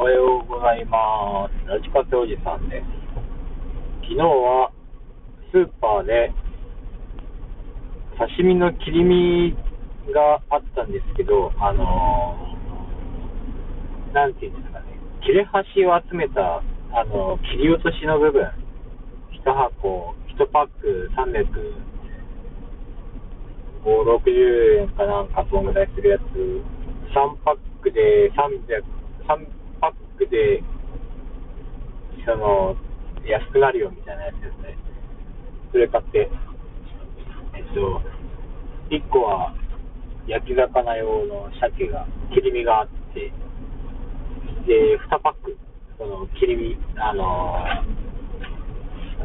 おはようございます。ラジカセおじさんです。昨日はスーパーで刺身の切り身があったんですけど、あのーなんていうんですかね、切れ端を集めた、あのー切り落としの部分、1箱、1パック300、5、60円かなんかそんぐらいするやつ、3パックで300、3パックで、その、安くなるよみたいなやつですね。それ買って、えっと、1個は焼き魚用の鮭が、切り身があって、で、2パック、その切り身、あの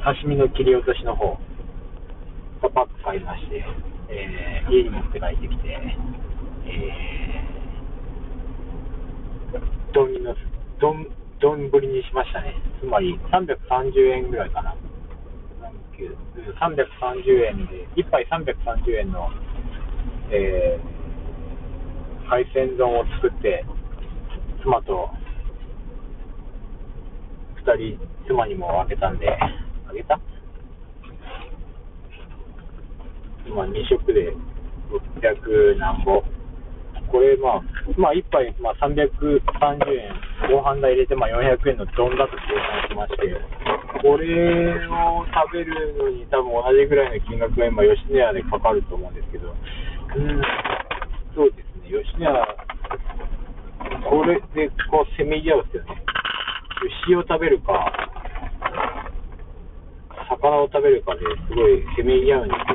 刺身の切り落としの方、2パック買いまして、えー家に持って帰ってきて、えー、丼にのす、丼、丼ぶりにしましたね。つまり330円ぐらいかな。330円で、1杯330円の、えー海鮮丼を作って、妻と2人、妻にもあげたんで、あげた？今2食で600何ぼ。これまあ、まあ1杯、まあ、330円、ご飯代入れてまあ400円の丼だと計算しまして、これを食べるのに多分同じぐらいの金額が今吉野家でかかると思うんですけど、うん、そうですね、吉野家、これでこうせめぎ合うんですよね。牛を食べるか、魚を食べるかですごいせめぎ合うんです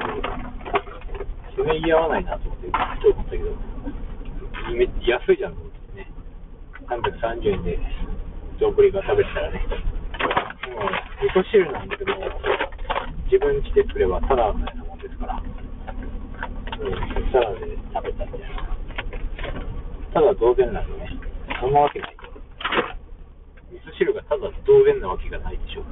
けど、せめぎ合わないなと思って、ふと思ったけど、めっちゃ安いじゃん330円で丼が食べてたらね。もう、味噌汁なんだけど、自分家で作ればタダみたいなもんですから、うん、タダで食べたみたいな。ただ同然なんでね、そんなわけない。味噌汁がただ同然なわけがないでしょう。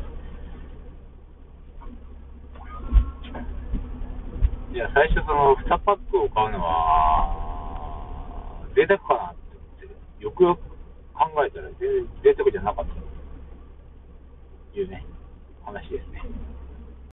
いや、最初その2パックを買うのは、贅沢かなって思って、よくよく考えたら全然贅沢じゃなかったというね、話ですね。